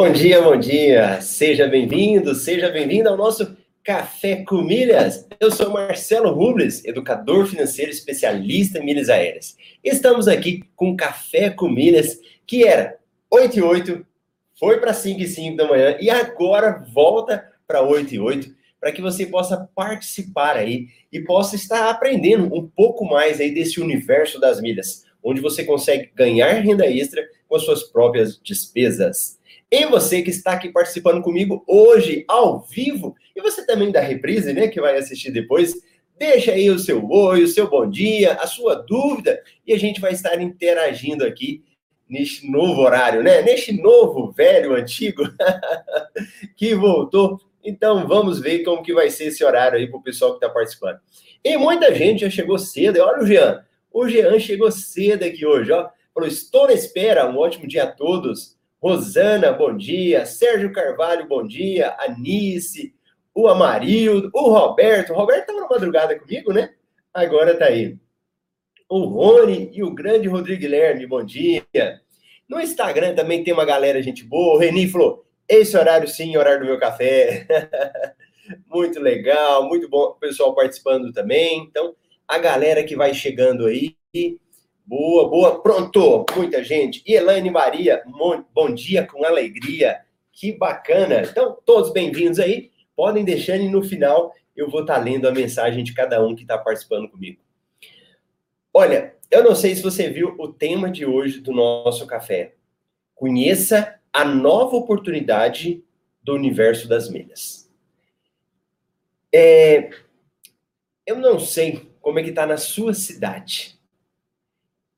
Bom dia, bom dia. Seja bem-vindo, seja bem-vindo ao nosso Café com Milhas. Eu sou Marcelo Rubles, educador financeiro especialista em milhas aéreas. Estamos aqui com Café com Milhas, que era 8 e 8, foi para 5 e 5 da manhã e agora volta para 8 e 8, para que você possa participar aí e possa estar aprendendo um pouco mais aí desse universo das milhas, onde você consegue ganhar renda extra com as suas próprias despesas. E você que está aqui participando comigo hoje, ao vivo, e você também da reprise, né, que vai assistir depois, deixa aí o seu oi, o seu bom dia, a sua dúvida, e a gente vai estar interagindo aqui neste novo horário, né? Neste novo, velho, antigo, que voltou. Então, vamos ver como que vai ser esse horário aí para o pessoal que está participando. E muita gente já chegou cedo. Olha o Jean. O Jean chegou cedo aqui hoje, ó. Falou, estou na espera. Um ótimo dia a todos. Rosana, bom dia. Sérgio Carvalho, bom dia. Anice, o Amarildo, o Roberto. O Roberto estava na madrugada comigo, né? Agora tá aí. O Rony e o grande Rodrigo Guilherme, bom dia. No Instagram também tem uma galera, gente boa. O Reni falou: esse horário sim, horário do meu café. muito legal, muito bom o pessoal participando também. Então, a galera que vai chegando aí, Boa, boa. Pronto, muita gente. E Elaine Maria, bom dia com alegria. Que bacana. Então, todos bem-vindos aí. Podem deixar e no final eu vou estar tá lendo a mensagem de cada um que está participando comigo. Olha, eu não sei se você viu o tema de hoje do nosso café. Conheça a nova oportunidade do universo das milhas. É, eu não sei como é que está na sua cidade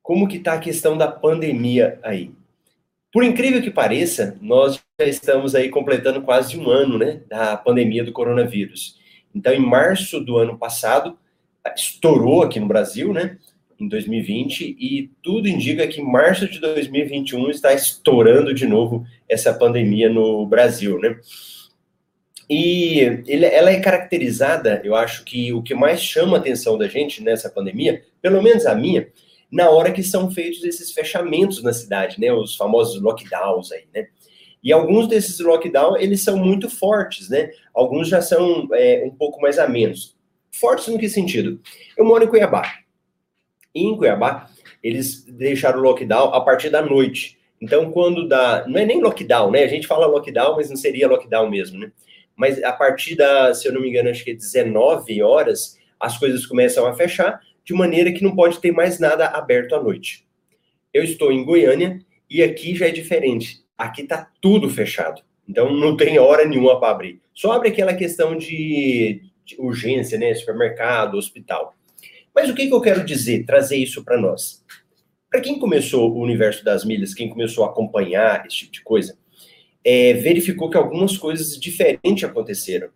como que está a questão da pandemia aí? Por incrível que pareça, nós já estamos aí completando quase um ano, né, da pandemia do coronavírus. Então, em março do ano passado, estourou aqui no Brasil, né, em 2020, e tudo indica que março de 2021 está estourando de novo essa pandemia no Brasil, né. E ele, ela é caracterizada, eu acho que o que mais chama a atenção da gente nessa pandemia, pelo menos a minha, na hora que são feitos esses fechamentos na cidade, né? Os famosos lockdowns aí, né? E alguns desses lockdowns, eles são muito fortes, né? Alguns já são é, um pouco mais a menos. Fortes no que sentido? Eu moro em Cuiabá. E em Cuiabá, eles deixaram o lockdown a partir da noite. Então, quando dá. Não é nem lockdown, né? A gente fala lockdown, mas não seria lockdown mesmo, né? Mas a partir da, se eu não me engano, acho que é 19 horas, as coisas começam a fechar de maneira que não pode ter mais nada aberto à noite. Eu estou em Goiânia e aqui já é diferente. Aqui está tudo fechado. Então não tem hora nenhuma para abrir. Só abre aquela questão de, de, urgência, né? Supermercado, hospital. Mas o que, que eu quero dizer, trazer isso para nós? Para quem começou o universo das milhas, quem começou a acompanhar esse tipo de coisa, é, verificou que algumas coisas diferentes aconteceram.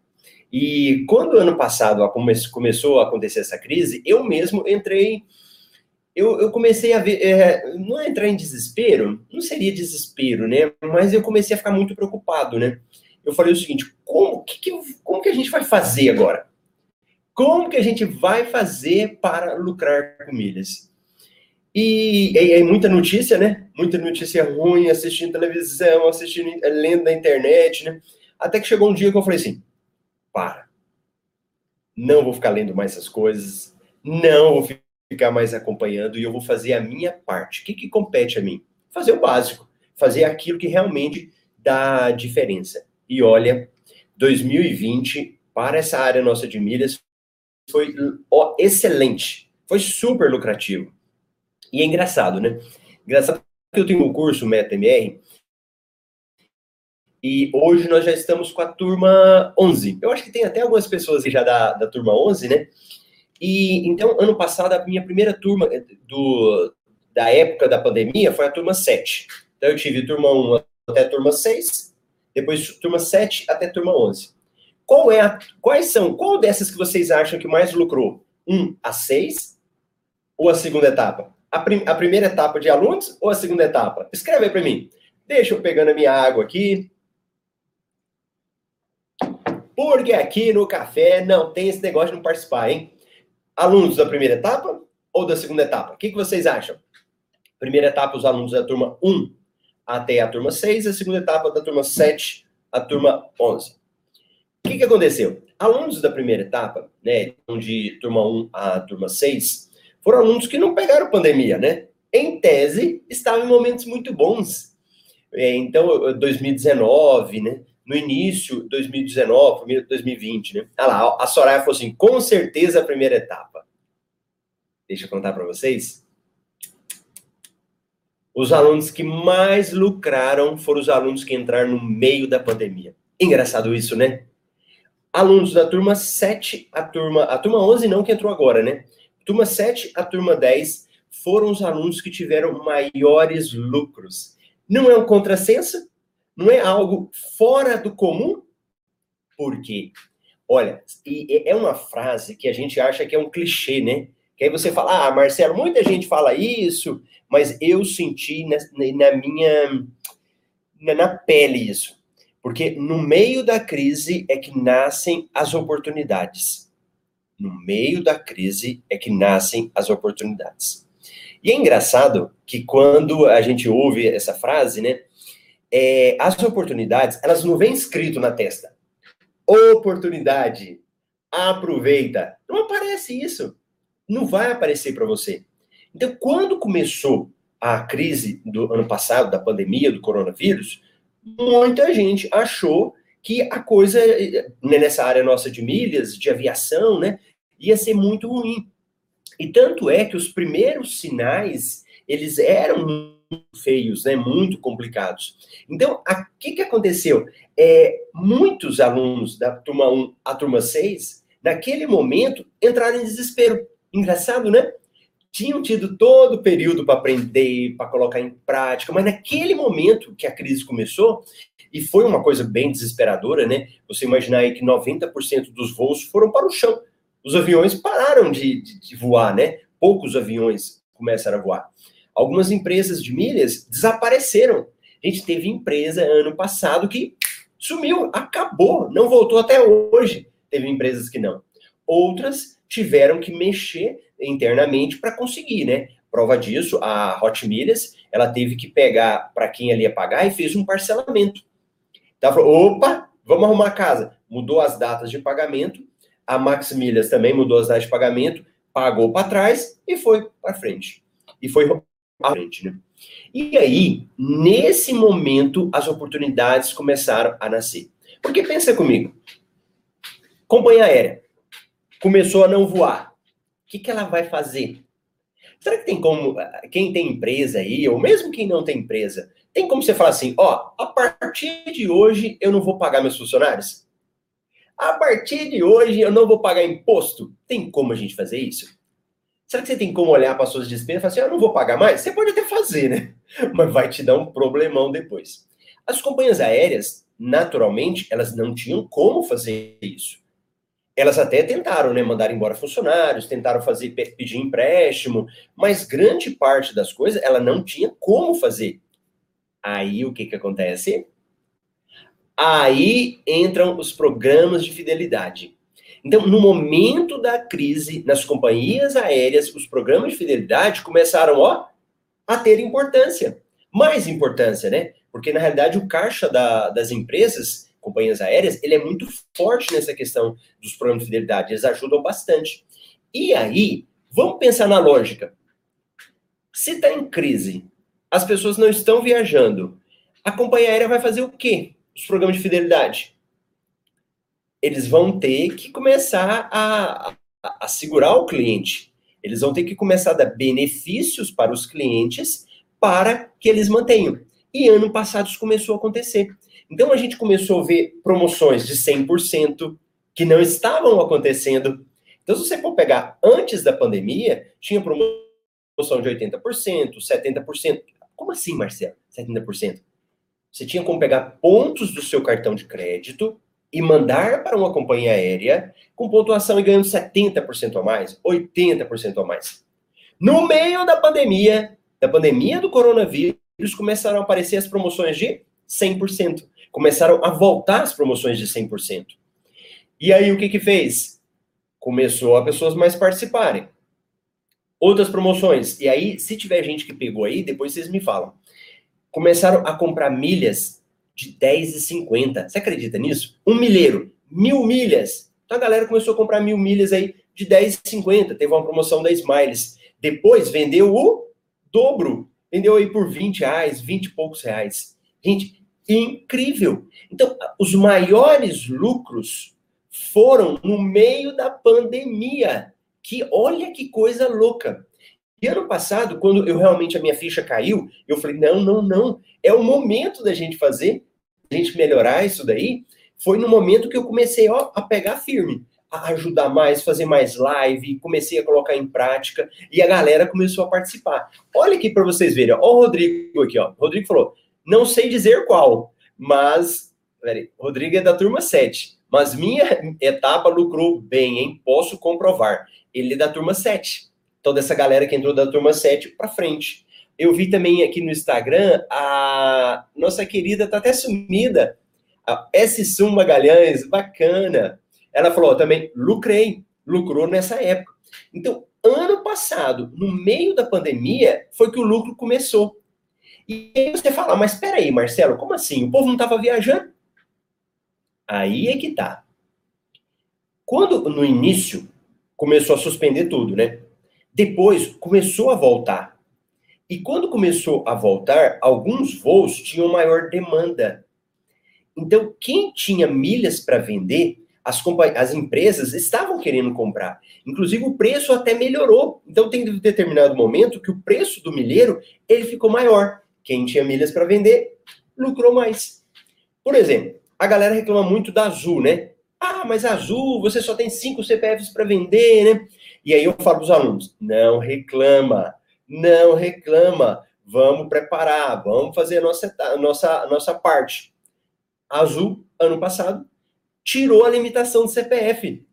E quando ano passado come começou a acontecer essa crise, eu mesmo entrei. Eu, eu comecei a ver. É, não é entrar em desespero, não seria desespero, né? Mas eu comecei a ficar muito preocupado, né? Eu falei o seguinte: como que, que, como que a gente vai fazer agora? Como que a gente vai fazer para lucrar com milhas? E, é muita notícia, né? Muita notícia ruim, assistindo televisão, assistindo, lendo na internet, né? Até que chegou um dia que eu falei assim: para. Não vou ficar lendo mais essas coisas, não vou ficar mais acompanhando e eu vou fazer a minha parte. O que, que compete a mim? Fazer o básico, fazer aquilo que realmente dá diferença. E olha, 2020 para essa área nossa de milhas foi ó, excelente, foi super lucrativo. E é engraçado, né? Engraçado que eu tenho um curso MetaMR e hoje nós já estamos com a turma 11. Eu acho que tem até algumas pessoas já da, da turma 11, né? E então, ano passado, a minha primeira turma do, da época da pandemia foi a turma 7. Então, eu tive turma 1 até turma 6, depois turma 7 até turma 11. Qual é a, quais são, qual dessas que vocês acham que mais lucrou? 1 a 6 ou a segunda etapa? A, prim, a primeira etapa de alunos ou a segunda etapa? Escreve aí para mim. Deixa eu pegando a minha água aqui. Porque aqui no café não tem esse negócio de não participar, hein? Alunos da primeira etapa ou da segunda etapa? O que, que vocês acham? Primeira etapa, os alunos da turma 1 até a turma 6, a segunda etapa da turma 7 à turma 11. O que, que aconteceu? Alunos da primeira etapa, né, de turma 1 à turma 6, foram alunos que não pegaram pandemia, né? Em tese, estavam em momentos muito bons. É, então, 2019, né? No início, 2019, 2020, né? Ah lá, a Soraya falou assim, com certeza a primeira etapa. Deixa eu contar para vocês. Os alunos que mais lucraram foram os alunos que entraram no meio da pandemia. Engraçado isso, né? Alunos da turma 7, a turma, a turma 11 não que entrou agora, né? Turma 7, a turma 10 foram os alunos que tiveram maiores lucros. Não é um contrassenso? Não é algo fora do comum? Por quê? Olha, é uma frase que a gente acha que é um clichê, né? Que aí você fala, ah, Marcelo, muita gente fala isso, mas eu senti na, na minha na, na pele isso. Porque no meio da crise é que nascem as oportunidades. No meio da crise é que nascem as oportunidades. E é engraçado que quando a gente ouve essa frase, né, é, as oportunidades, elas não vêm escrito na testa. Oportunidade, aproveita. Não aparece isso. Não vai aparecer para você. Então, quando começou a crise do ano passado, da pandemia, do coronavírus, muita gente achou que a coisa, né, nessa área nossa de milhas, de aviação, né, ia ser muito ruim. E tanto é que os primeiros sinais, eles eram feios, né, muito complicados. Então, o que, que aconteceu? É, muitos alunos da turma 1 à turma 6, naquele momento, entraram em desespero. Engraçado, né? tinham tido todo o período para aprender, para colocar em prática, mas naquele momento que a crise começou, e foi uma coisa bem desesperadora, né? Você imaginar aí que 90% dos voos foram para o chão. Os aviões pararam de, de, de voar, né? Poucos aviões começaram a voar. Algumas empresas de milhas desapareceram. A gente teve empresa ano passado que sumiu, acabou, não voltou até hoje. Teve empresas que não. Outras tiveram que mexer internamente para conseguir, né? Prova disso, a Hot Milhas, ela teve que pegar para quem ali ia pagar e fez um parcelamento. Então, falou, opa, vamos arrumar a casa. Mudou as datas de pagamento, a Max Milhas também mudou as datas de pagamento, pagou para trás e foi para frente. E foi frente, né? E aí, nesse momento, as oportunidades começaram a nascer. Porque pensa comigo, companhia aérea começou a não voar o que, que ela vai fazer? Será que tem como, quem tem empresa aí, ou mesmo quem não tem empresa, tem como você falar assim, ó, a partir de hoje eu não vou pagar meus funcionários? A partir de hoje eu não vou pagar imposto? Tem como a gente fazer isso? Será que você tem como olhar para suas despesas e falar assim, eu não vou pagar mais? Você pode até fazer, né? Mas vai te dar um problemão depois. As companhias aéreas, naturalmente, elas não tinham como fazer isso elas até tentaram, né, mandar embora funcionários, tentaram fazer pedir empréstimo, mas grande parte das coisas ela não tinha como fazer. Aí o que que acontece? Aí entram os programas de fidelidade. Então, no momento da crise nas companhias aéreas, os programas de fidelidade começaram, ó, a ter importância. Mais importância, né? Porque na realidade o caixa da, das empresas companhias aéreas, ele é muito forte nessa questão dos programas de fidelidade, eles ajudam bastante. E aí, vamos pensar na lógica. Se está em crise, as pessoas não estão viajando, a companhia aérea vai fazer o quê? Os programas de fidelidade. Eles vão ter que começar a, a, a segurar o cliente. Eles vão ter que começar a dar benefícios para os clientes para que eles mantenham. E ano passado isso começou a acontecer. Então a gente começou a ver promoções de 100% que não estavam acontecendo. Então, se você for pegar antes da pandemia, tinha promoção de 80%, 70%. Como assim, Marcelo? 70%? Você tinha como pegar pontos do seu cartão de crédito e mandar para uma companhia aérea com pontuação e ganhando 70% a mais, 80% a mais. No meio da pandemia, da pandemia do coronavírus, começaram a aparecer as promoções de 100% começaram a voltar as promoções de 100%. E aí o que que fez? Começou a pessoas mais participarem. Outras promoções. E aí, se tiver gente que pegou aí, depois vocês me falam. começaram a comprar milhas de 10,50. Você acredita nisso? Um milheiro, mil milhas. Então a galera começou a comprar mil milhas aí de 10,50. Teve uma promoção da Smiles. Depois vendeu o dobro. Vendeu aí por 20 reais, 20 e poucos reais. Gente, incrível. Então, os maiores lucros foram no meio da pandemia. Que olha que coisa louca. E ano passado, quando eu realmente a minha ficha caiu, eu falei: não, não, não. É o momento da gente fazer, a gente melhorar isso daí. Foi no momento que eu comecei ó, a pegar firme, a ajudar mais, fazer mais live, comecei a colocar em prática e a galera começou a participar. Olha aqui para vocês verem, ó, o Rodrigo aqui, ó. O Rodrigo falou: não sei dizer qual, mas. Peraí, Rodrigo é da turma 7, mas minha etapa lucrou bem, hein? Posso comprovar. Ele é da turma 7 toda essa galera que entrou da turma 7 para frente. Eu vi também aqui no Instagram a nossa querida, tá até sumida, a S. Sum Magalhães, bacana. Ela falou também, lucrei, lucrou nessa época. Então, ano passado, no meio da pandemia, foi que o lucro começou. E aí você fala, mas espera aí, Marcelo, como assim? O povo não estava viajando? Aí é que tá. Quando no início começou a suspender tudo, né? Depois começou a voltar. E quando começou a voltar, alguns voos tinham maior demanda. Então, quem tinha milhas para vender, as, as empresas estavam querendo comprar. Inclusive, o preço até melhorou. Então, tem determinado momento que o preço do milheiro ele ficou maior. Quem tinha milhas para vender, lucrou mais. Por exemplo, a galera reclama muito da Azul, né? Ah, mas Azul, você só tem cinco CPFs para vender, né? E aí eu falo para os alunos: não reclama, não reclama, vamos preparar, vamos fazer a nossa, nossa, nossa parte. Azul, ano passado, tirou a limitação do CPF.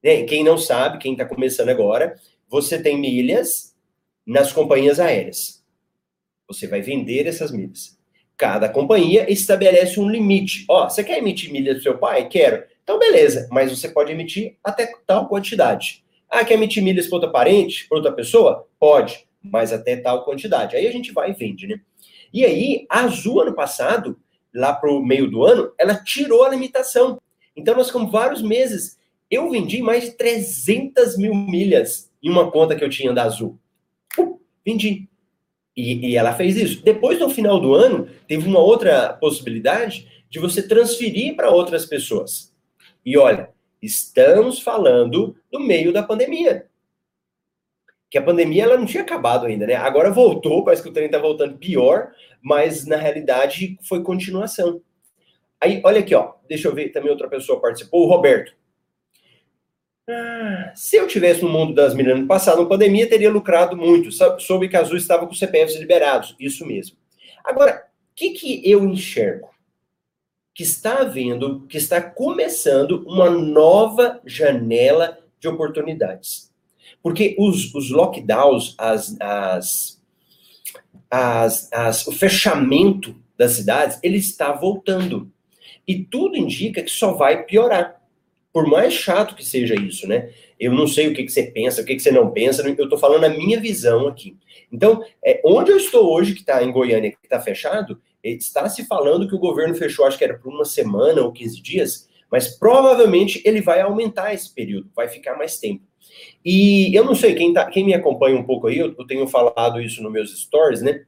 Né? Quem não sabe, quem está começando agora, você tem milhas nas companhias aéreas. Você vai vender essas milhas. Cada companhia estabelece um limite. Ó, você quer emitir milhas do seu pai? Quero. Então, beleza, mas você pode emitir até tal quantidade. Ah, quer emitir milhas para outra parente, para outra pessoa? Pode, mas até tal quantidade. Aí a gente vai e vende, né? E aí, a Azul, ano passado, lá para o meio do ano, ela tirou a limitação. Então, nós ficamos vários meses. Eu vendi mais de 300 mil milhas em uma conta que eu tinha da Azul. Uh, vendi. E, e ela fez isso. Depois, no final do ano, teve uma outra possibilidade de você transferir para outras pessoas. E olha, Estamos falando do meio da pandemia. Que a pandemia ela não tinha acabado ainda, né? Agora voltou, parece que o trem está voltando pior, mas na realidade foi continuação. Aí, olha aqui, ó. Deixa eu ver, também outra pessoa participou, o Roberto. Ah, se eu tivesse no mundo das milhas no passado, na pandemia, teria lucrado muito. Soube que a Azul estava com CPFs liberados. Isso mesmo. Agora, o que, que eu enxergo? Que está havendo, que está começando uma nova janela de oportunidades. Porque os, os lockdowns, as, as, as, as, o fechamento das cidades, ele está voltando. E tudo indica que só vai piorar. Por mais chato que seja isso, né? Eu não sei o que, que você pensa, o que, que você não pensa, eu estou falando a minha visão aqui. Então, é, onde eu estou hoje, que está em Goiânia, que está fechado, está se falando que o governo fechou, acho que era por uma semana ou 15 dias, mas provavelmente ele vai aumentar esse período, vai ficar mais tempo. E eu não sei, quem, tá, quem me acompanha um pouco aí, eu, eu tenho falado isso nos meus stories, né?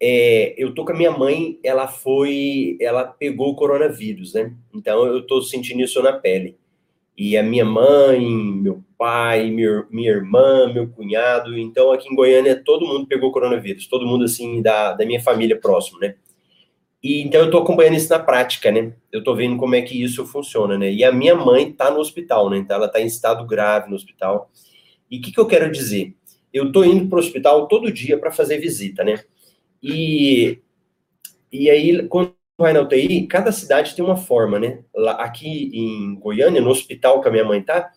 É, eu tô com a minha mãe, ela foi, ela pegou o coronavírus, né? Então eu tô sentindo isso na pele. E a minha mãe, meu pai, minha, minha irmã, meu cunhado. Então, aqui em Goiânia, todo mundo pegou coronavírus, todo mundo, assim, da, da minha família próximo, né? E então eu tô acompanhando isso na prática, né? Eu tô vendo como é que isso funciona, né? E a minha mãe tá no hospital, né? Então ela tá em estado grave no hospital. E o que, que eu quero dizer? Eu tô indo pro hospital todo dia para fazer visita, né? E, e aí, quando vai na UTI, cada cidade tem uma forma, né? Lá, aqui em Goiânia, no hospital que a minha mãe tá,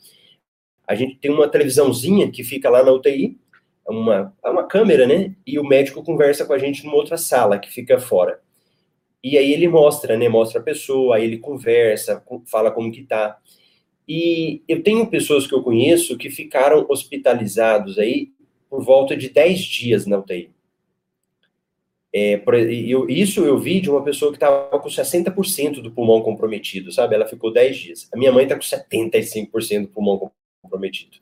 a gente tem uma televisãozinha que fica lá na UTI, uma, é uma câmera, né? E o médico conversa com a gente numa outra sala que fica fora. E aí ele mostra, né? Mostra a pessoa, aí ele conversa, fala como que tá. E eu tenho pessoas que eu conheço que ficaram hospitalizados aí por volta de 10 dias na UTI. É, eu, isso eu vi de uma pessoa que estava com 60% do pulmão comprometido, sabe? Ela ficou 10 dias. A minha mãe está com 75% do pulmão comprometido.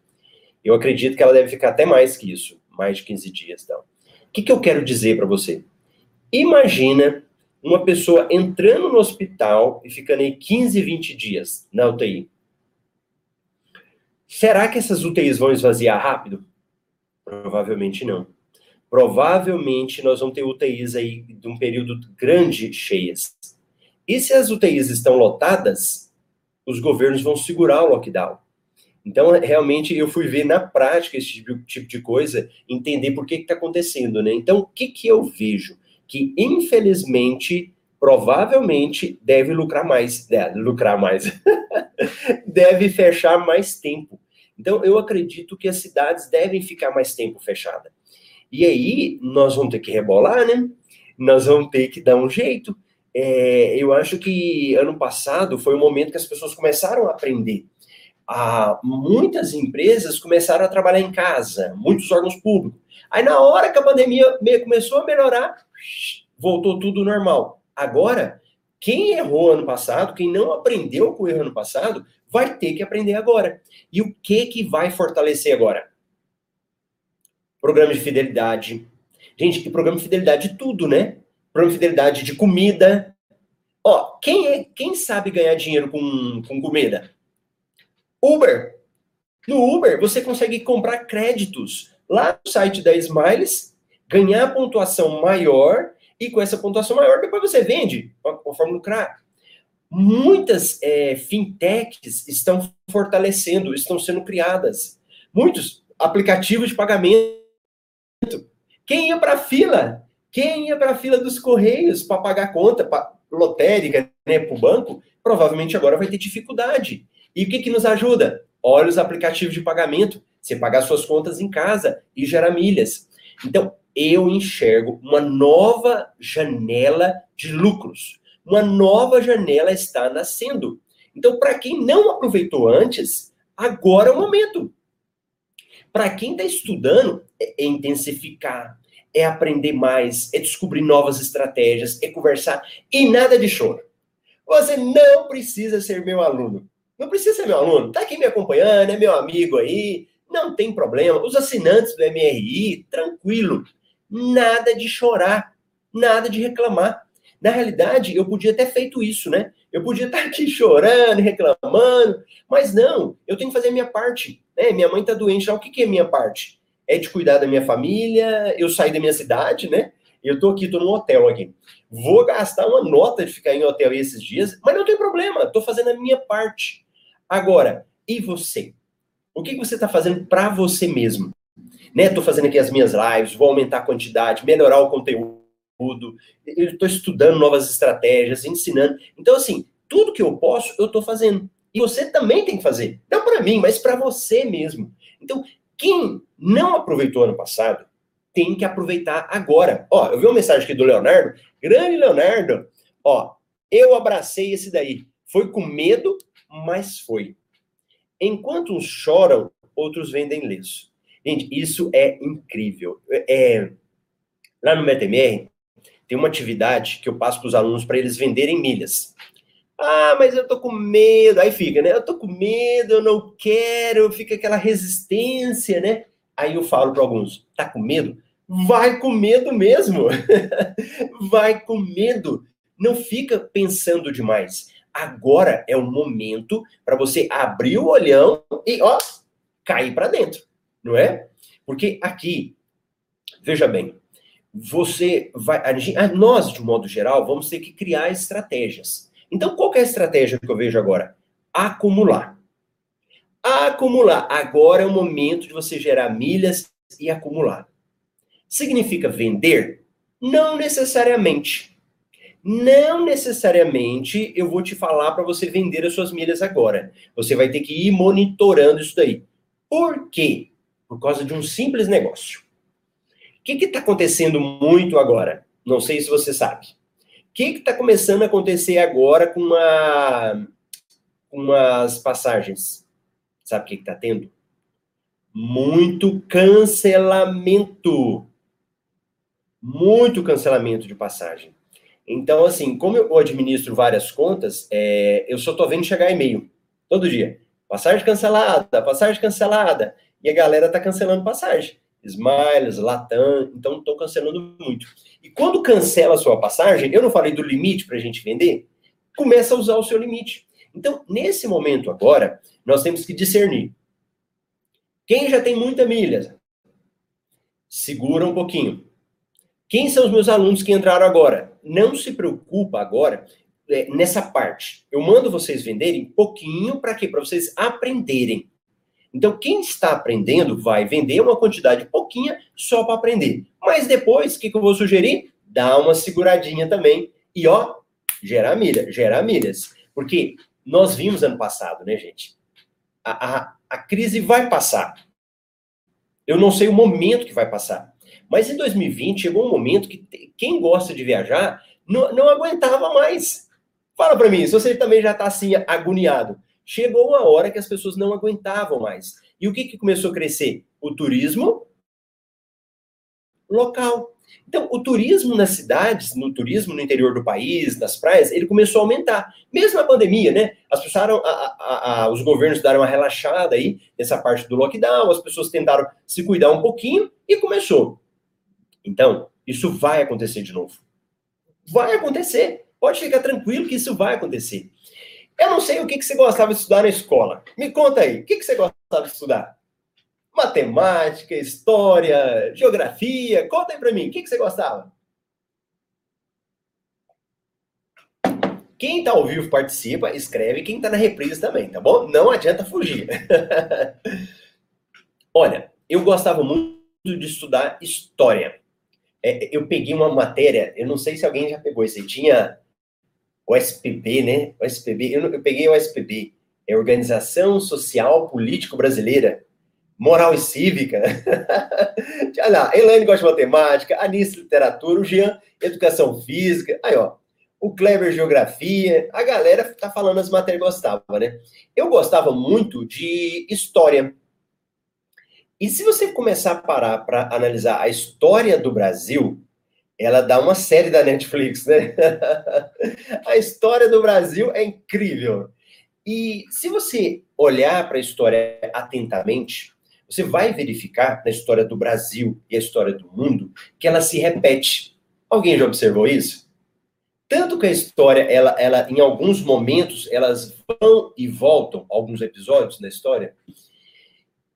Eu acredito que ela deve ficar até mais que isso, mais de 15 dias. Então. O que, que eu quero dizer para você? Imagina uma pessoa entrando no hospital e ficando aí 15, 20 dias na UTI. Será que essas UTIs vão esvaziar rápido? Provavelmente não provavelmente nós vamos ter UTIs aí de um período grande cheias. E se as UTIs estão lotadas, os governos vão segurar o lockdown. Então, realmente, eu fui ver na prática esse tipo, tipo de coisa, entender por que está acontecendo, né? Então, o que, que eu vejo? Que, infelizmente, provavelmente, deve lucrar mais. É, lucrar mais. deve fechar mais tempo. Então, eu acredito que as cidades devem ficar mais tempo fechadas. E aí nós vamos ter que rebolar, né? Nós vamos ter que dar um jeito. É, eu acho que ano passado foi o momento que as pessoas começaram a aprender. Ah, muitas empresas começaram a trabalhar em casa, muitos órgãos públicos. Aí, na hora que a pandemia começou a melhorar, voltou tudo normal. Agora, quem errou ano passado, quem não aprendeu com o erro ano passado, vai ter que aprender agora. E o que que vai fortalecer agora? Programa de fidelidade. Gente, que programa de fidelidade de tudo, né? Programa de fidelidade de comida. Ó, quem é, quem sabe ganhar dinheiro com, com comida? Uber. No Uber, você consegue comprar créditos lá no site da Smiles, ganhar pontuação maior, e com essa pontuação maior, depois você vende, conforme lucrar. Muitas é, fintechs estão fortalecendo, estão sendo criadas. Muitos aplicativos de pagamento quem ia para a fila? Quem ia para a fila dos Correios para pagar conta pra, lotérica, né, para o banco, provavelmente agora vai ter dificuldade. E o que, que nos ajuda? Olha os aplicativos de pagamento. Você pagar suas contas em casa e gerar milhas. Então, eu enxergo uma nova janela de lucros. Uma nova janela está nascendo. Então, para quem não aproveitou antes, agora é o momento. Para quem está estudando, é intensificar, é aprender mais, é descobrir novas estratégias, é conversar e nada de choro. Você não precisa ser meu aluno. Não precisa ser meu aluno. Está aqui me acompanhando, é meu amigo aí, não tem problema. Os assinantes do MRI, tranquilo. Nada de chorar, nada de reclamar. Na realidade, eu podia ter feito isso, né? Eu podia estar aqui chorando, reclamando, mas não, eu tenho que fazer a minha parte. Né? Minha mãe está doente, o que, que é minha parte? É de cuidar da minha família, eu saí da minha cidade, né? Eu estou aqui, estou num hotel aqui. Vou gastar uma nota de ficar em hotel esses dias, mas não tem problema, estou fazendo a minha parte. Agora, e você? O que, que você está fazendo para você mesmo? Né? Estou fazendo aqui as minhas lives, vou aumentar a quantidade, melhorar o conteúdo eu estou estudando novas estratégias, ensinando. Então, assim, tudo que eu posso, eu estou fazendo. E você também tem que fazer. Não para mim, mas para você mesmo. Então, quem não aproveitou ano passado, tem que aproveitar agora. Ó, eu vi uma mensagem aqui do Leonardo. Grande Leonardo. Ó, eu abracei esse daí. Foi com medo, mas foi. Enquanto uns choram, outros vendem lenço. Gente, isso é incrível. É, lá no MetaMR, tem uma atividade que eu passo para os alunos para eles venderem milhas. Ah, mas eu tô com medo. Aí fica, né? Eu tô com medo, eu não quero, fica aquela resistência, né? Aí eu falo para alguns: tá com medo? Vai com medo mesmo. Vai com medo. Não fica pensando demais. Agora é o momento para você abrir o olhão e, ó, cair para dentro, não é? Porque aqui, veja bem, você vai. A, nós, de modo geral, vamos ter que criar estratégias. Então, qual é a estratégia que eu vejo agora? Acumular. Acumular. Agora é o momento de você gerar milhas e acumular. Significa vender? Não necessariamente. Não necessariamente eu vou te falar para você vender as suas milhas agora. Você vai ter que ir monitorando isso daí. Por quê? Por causa de um simples negócio. O que está acontecendo muito agora? Não sei se você sabe. Que está começando a acontecer agora com uma, umas passagens? Sabe o que está tendo? Muito cancelamento. muito cancelamento de passagem. Então, assim, como eu administro várias contas, é, eu só tô vendo chegar e-mail todo dia. Passagem cancelada, passagem cancelada. E a galera tá cancelando passagem. Smiles, Latam, então estão cancelando muito. E quando cancela a sua passagem, eu não falei do limite para a gente vender? Começa a usar o seu limite. Então, nesse momento agora, nós temos que discernir. Quem já tem muita milha, segura um pouquinho. Quem são os meus alunos que entraram agora? Não se preocupa agora é, nessa parte. Eu mando vocês venderem pouquinho para quê? Para vocês aprenderem. Então, quem está aprendendo vai vender uma quantidade pouquinha só para aprender. Mas depois, o que, que eu vou sugerir? Dá uma seguradinha também e, ó, gerar milha, gerar milhas. Porque nós vimos ano passado, né, gente? A, a, a crise vai passar. Eu não sei o momento que vai passar. Mas em 2020 chegou um momento que quem gosta de viajar não, não aguentava mais. Fala para mim, se você também já está assim agoniado chegou uma hora que as pessoas não aguentavam mais. E o que, que começou a crescer? O turismo local. Então, o turismo nas cidades, no turismo no interior do país, nas praias, ele começou a aumentar. Mesmo a pandemia, né? As pessoas, a, a, a, os governos deram uma relaxada aí nessa parte do lockdown, as pessoas tentaram se cuidar um pouquinho e começou. Então, isso vai acontecer de novo. Vai acontecer. Pode ficar tranquilo que isso vai acontecer. Eu não sei o que, que você gostava de estudar na escola. Me conta aí, o que, que você gostava de estudar? Matemática, história, geografia. Conta aí para mim, o que, que você gostava? Quem está ao vivo participa, escreve. Quem está na reprise também, tá bom? Não adianta fugir. Olha, eu gostava muito de estudar história. É, eu peguei uma matéria, eu não sei se alguém já pegou isso tinha o SPB, né? O eu, eu peguei o SPB, é Organização Social Político Brasileira, Moral e Cívica. Olha lá, Elaine gosta de matemática, Anísio Literatura, o Jean Educação Física, aí ó, o Kleber Geografia, a galera tá falando as matérias que gostava, né? Eu gostava muito de História. E se você começar a parar para analisar a história do Brasil, ela dá uma série da Netflix, né? a história do Brasil é incrível. E se você olhar para a história atentamente, você vai verificar na história do Brasil e a história do mundo que ela se repete. Alguém já observou isso? Tanto que a história, ela, ela, em alguns momentos, elas vão e voltam, alguns episódios da história.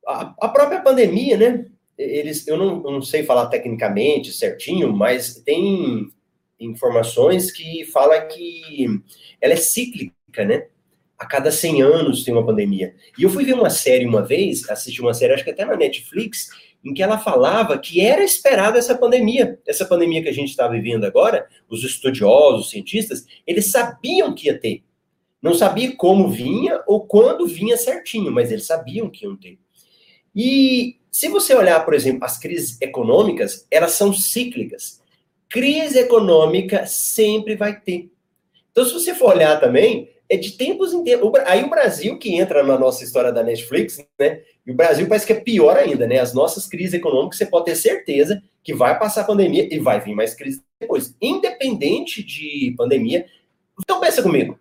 A, a própria pandemia, né? Eles, eu não, não sei falar tecnicamente certinho, mas tem informações que fala que ela é cíclica, né? A cada 100 anos tem uma pandemia. E eu fui ver uma série uma vez, assisti uma série, acho que até na Netflix, em que ela falava que era esperada essa pandemia, essa pandemia que a gente está vivendo agora, os estudiosos, os cientistas, eles sabiam que ia ter. Não sabia como vinha ou quando vinha certinho, mas eles sabiam que iam ter. E se você olhar, por exemplo, as crises econômicas, elas são cíclicas. Crise econômica sempre vai ter. Então, se você for olhar também, é de tempos em tempos. Aí o Brasil, que entra na nossa história da Netflix, né? E o Brasil parece que é pior ainda, né? As nossas crises econômicas, você pode ter certeza que vai passar a pandemia e vai vir mais crise depois. Independente de pandemia. Então, pensa comigo.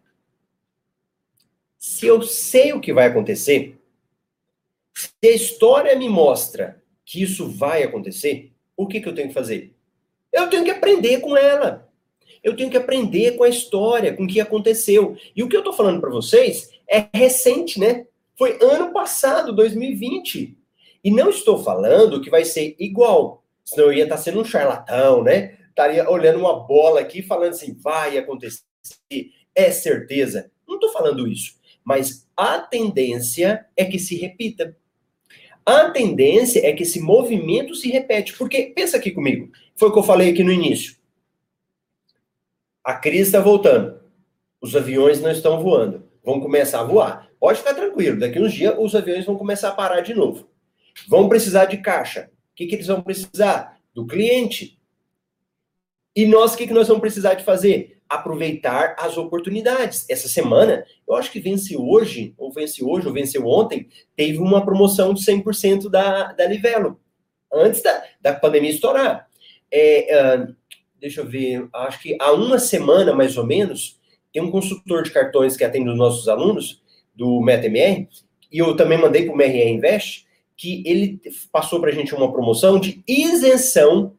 Se eu sei o que vai acontecer, se a história me mostra que isso vai acontecer, o que, que eu tenho que fazer? Eu tenho que aprender com ela. Eu tenho que aprender com a história, com o que aconteceu. E o que eu estou falando para vocês é recente, né? Foi ano passado, 2020. E não estou falando que vai ser igual. Senão eu ia estar tá sendo um charlatão, né? Estaria olhando uma bola aqui falando assim, vai acontecer, é certeza. Não estou falando isso. Mas a tendência é que se repita. A tendência é que esse movimento se repete. Porque, pensa aqui comigo, foi o que eu falei aqui no início. A crise está voltando. Os aviões não estão voando. Vão começar a voar. Pode ficar tranquilo, daqui uns dias os aviões vão começar a parar de novo. Vão precisar de caixa. O que, que eles vão precisar? Do cliente. E nós, o que, que nós vamos precisar de fazer? Aproveitar as oportunidades. Essa semana, eu acho que vence hoje, ou vence hoje, ou venceu ontem, teve uma promoção de 100% da, da Livelo, antes da, da pandemia estourar. é, uh, deixa eu ver, acho que há uma semana mais ou menos, tem um consultor de cartões que atende os nossos alunos do MetaMR, e eu também mandei para o MRE Invest, que ele passou para a gente uma promoção de isenção,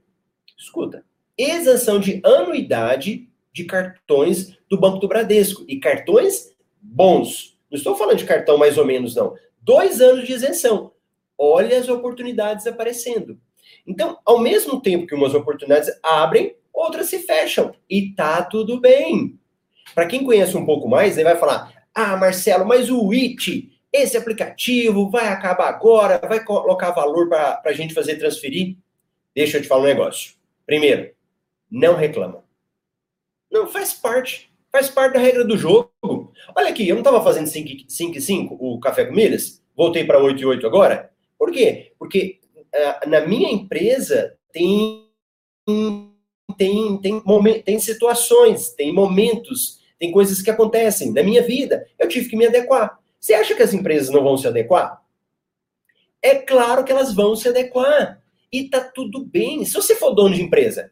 escuta, isenção de anuidade de cartões do Banco do Bradesco. E cartões bons. Não estou falando de cartão mais ou menos, não. Dois anos de isenção. Olha as oportunidades aparecendo. Então, ao mesmo tempo que umas oportunidades abrem, outras se fecham. E tá tudo bem. Para quem conhece um pouco mais, ele vai falar: ah, Marcelo, mas o IT, esse aplicativo vai acabar agora, vai colocar valor para a gente fazer transferir? Deixa eu te falar um negócio. Primeiro, não reclama. Não, faz parte. Faz parte da regra do jogo. Olha aqui, eu não estava fazendo 5 e 5 o café com milhas? Voltei para 8 e 8 agora? Por quê? Porque uh, na minha empresa tem tem, tem, tem situações, tem momentos, tem coisas que acontecem na minha vida. Eu tive que me adequar. Você acha que as empresas não vão se adequar? É claro que elas vão se adequar. E tá tudo bem. Se você for dono de empresa,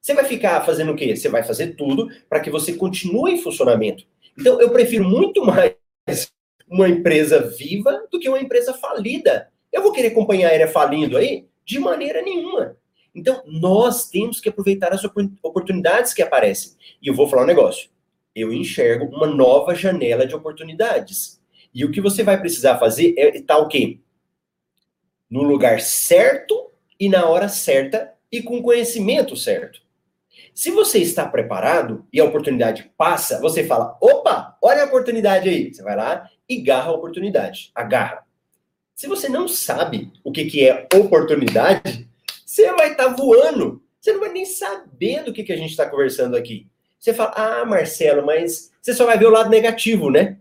você vai ficar fazendo o quê? Você vai fazer tudo para que você continue em funcionamento. Então, eu prefiro muito mais uma empresa viva do que uma empresa falida. Eu vou querer companhia aérea falindo aí? De maneira nenhuma. Então, nós temos que aproveitar as oportunidades que aparecem. E eu vou falar um negócio. Eu enxergo uma nova janela de oportunidades. E o que você vai precisar fazer é estar tá o quê? No lugar certo e na hora certa e com conhecimento certo. Se você está preparado e a oportunidade passa, você fala: opa, olha a oportunidade aí. Você vai lá e garra a oportunidade. Agarra. Se você não sabe o que, que é oportunidade, você vai estar tá voando. Você não vai nem saber do que, que a gente está conversando aqui. Você fala, ah, Marcelo, mas você só vai ver o lado negativo, né?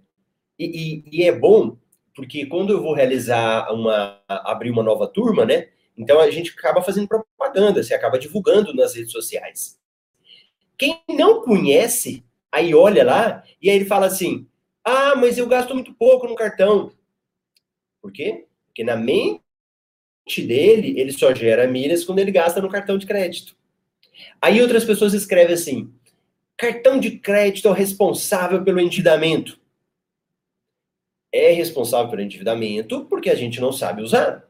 E, e, e é bom, porque quando eu vou realizar uma. abrir uma nova turma, né? Então a gente acaba fazendo propaganda, você acaba divulgando nas redes sociais. Quem não conhece, aí olha lá e aí ele fala assim: ah, mas eu gasto muito pouco no cartão. Por quê? Porque na mente dele, ele só gera milhas quando ele gasta no cartão de crédito. Aí outras pessoas escrevem assim: cartão de crédito é o responsável pelo endividamento. É responsável pelo endividamento porque a gente não sabe usar.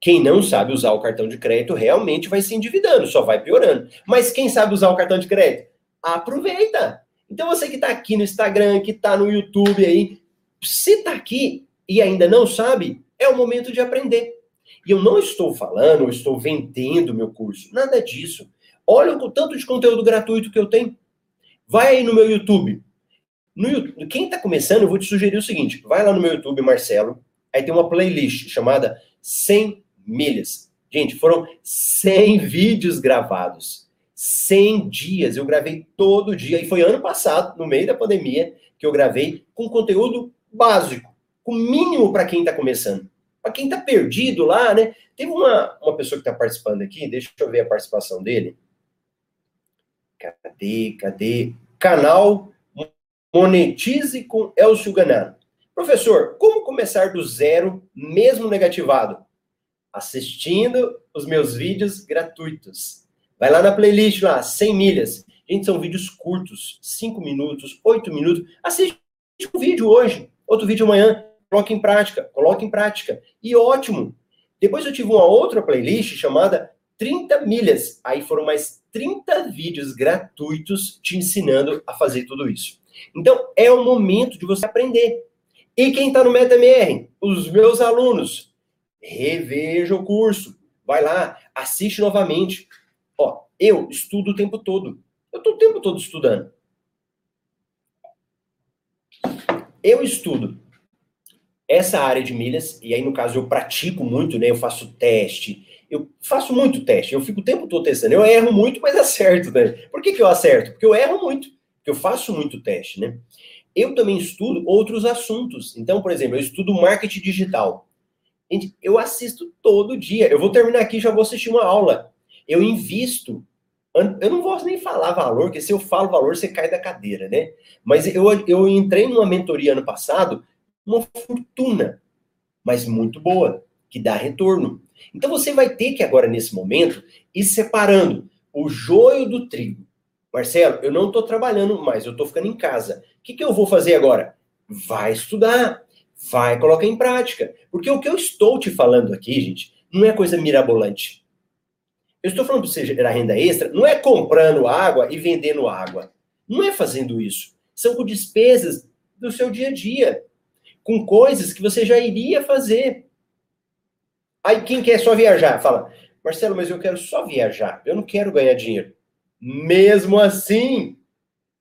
Quem não sabe usar o cartão de crédito realmente vai se endividando, só vai piorando. Mas quem sabe usar o cartão de crédito? Aproveita. Então você que está aqui no Instagram, que está no YouTube aí, se está aqui e ainda não sabe, é o momento de aprender. E eu não estou falando, eu estou vendendo meu curso, nada disso. Olha o tanto de conteúdo gratuito que eu tenho. Vai aí no meu YouTube. No YouTube quem está começando, eu vou te sugerir o seguinte: vai lá no meu YouTube, Marcelo. Aí tem uma playlist chamada 100 milhas. Gente, foram 100 vídeos gravados. 100 dias. Eu gravei todo dia. E foi ano passado, no meio da pandemia, que eu gravei com conteúdo básico, com mínimo para quem está começando. Para quem está perdido lá, né? Teve uma, uma pessoa que está participando aqui, deixa eu ver a participação dele. Cadê? Cadê? Canal Monetize com Elcio Ganano. Professor, como começar do zero, mesmo negativado? Assistindo os meus vídeos gratuitos. Vai lá na playlist lá, 100 milhas. Gente, são vídeos curtos, 5 minutos, 8 minutos. Assiste um vídeo hoje, outro vídeo amanhã. Coloque em prática, coloque em prática. E ótimo. Depois eu tive uma outra playlist chamada 30 milhas. Aí foram mais 30 vídeos gratuitos te ensinando a fazer tudo isso. Então, é o momento de você aprender. E quem está no MetaMR? Os meus alunos reveja o curso, vai lá, assiste novamente. Ó, eu estudo o tempo todo. Eu estou o tempo todo estudando. Eu estudo essa área de milhas, e aí no caso eu pratico muito, né? Eu faço teste, eu faço muito teste, eu fico o tempo todo testando. Eu erro muito, mas acerto, né? Por que, que eu acerto? Porque eu erro muito, porque eu faço muito teste, né? Eu também estudo outros assuntos. Então, por exemplo, eu estudo marketing digital. Eu assisto todo dia. Eu vou terminar aqui já vou assistir uma aula. Eu invisto. Eu não vou nem falar valor, porque se eu falo valor, você cai da cadeira, né? Mas eu, eu entrei numa mentoria ano passado, uma fortuna, mas muito boa, que dá retorno. Então você vai ter que agora, nesse momento, ir separando o joio do trigo. Marcelo, eu não estou trabalhando mais, eu estou ficando em casa. O que, que eu vou fazer agora? Vai estudar, vai colocar em prática. Porque o que eu estou te falando aqui, gente, não é coisa mirabolante. Eu estou falando para você gerar renda extra, não é comprando água e vendendo água. Não é fazendo isso. São com despesas do seu dia a dia. Com coisas que você já iria fazer. Aí quem quer só viajar, fala, Marcelo, mas eu quero só viajar, eu não quero ganhar dinheiro. Mesmo assim,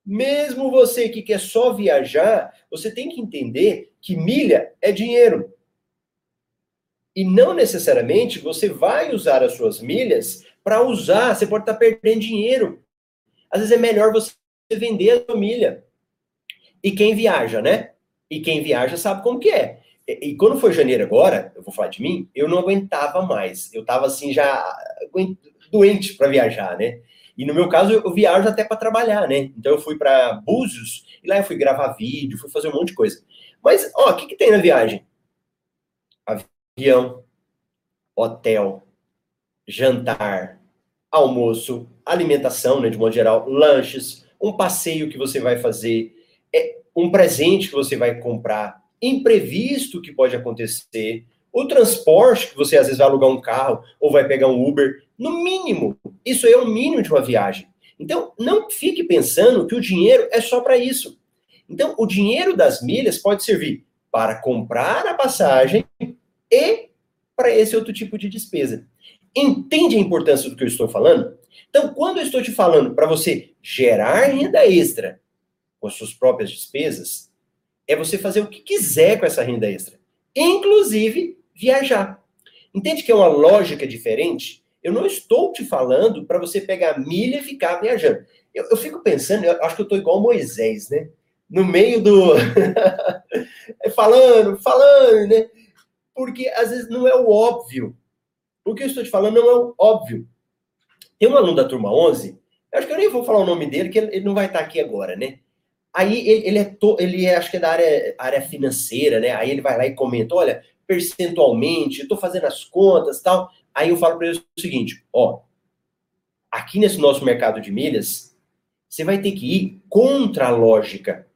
mesmo você que quer só viajar, você tem que entender que milha é dinheiro. E não necessariamente você vai usar as suas milhas para usar, você pode estar tá perdendo dinheiro. Às vezes é melhor você vender a sua milha. E quem viaja, né? E quem viaja sabe como que é. E, e quando foi janeiro agora, eu vou falar de mim, eu não aguentava mais. Eu tava assim já doente para viajar, né? E no meu caso, eu viajo até para trabalhar, né? Então eu fui para Búzios e lá eu fui gravar vídeo, fui fazer um monte de coisa. Mas, ó, o que, que tem na viagem? avião, hotel, jantar, almoço, alimentação, né, de modo geral, lanches, um passeio que você vai fazer, é um presente que você vai comprar, imprevisto que pode acontecer, o transporte que você às vezes vai alugar um carro ou vai pegar um Uber, no mínimo, isso é o mínimo de uma viagem. Então, não fique pensando que o dinheiro é só para isso. Então, o dinheiro das milhas pode servir para comprar a passagem e para esse outro tipo de despesa. Entende a importância do que eu estou falando? Então, quando eu estou te falando para você gerar renda extra com as suas próprias despesas, é você fazer o que quiser com essa renda extra, inclusive viajar. Entende que é uma lógica diferente? Eu não estou te falando para você pegar milha e ficar viajando. Eu, eu fico pensando, eu acho que eu estou igual Moisés, né? No meio do. falando, falando, né? porque às vezes não é o óbvio. O que eu estou te falando não é o óbvio. Tem um aluno da turma 11, eu acho que eu nem vou falar o nome dele, que ele não vai estar aqui agora, né? Aí ele, ele é, to, ele é, acho que é da área, área financeira, né? Aí ele vai lá e comenta, olha, percentualmente, estou fazendo as contas tal. Aí eu falo para ele o seguinte, ó, aqui nesse nosso mercado de milhas, você vai ter que ir contra a lógica.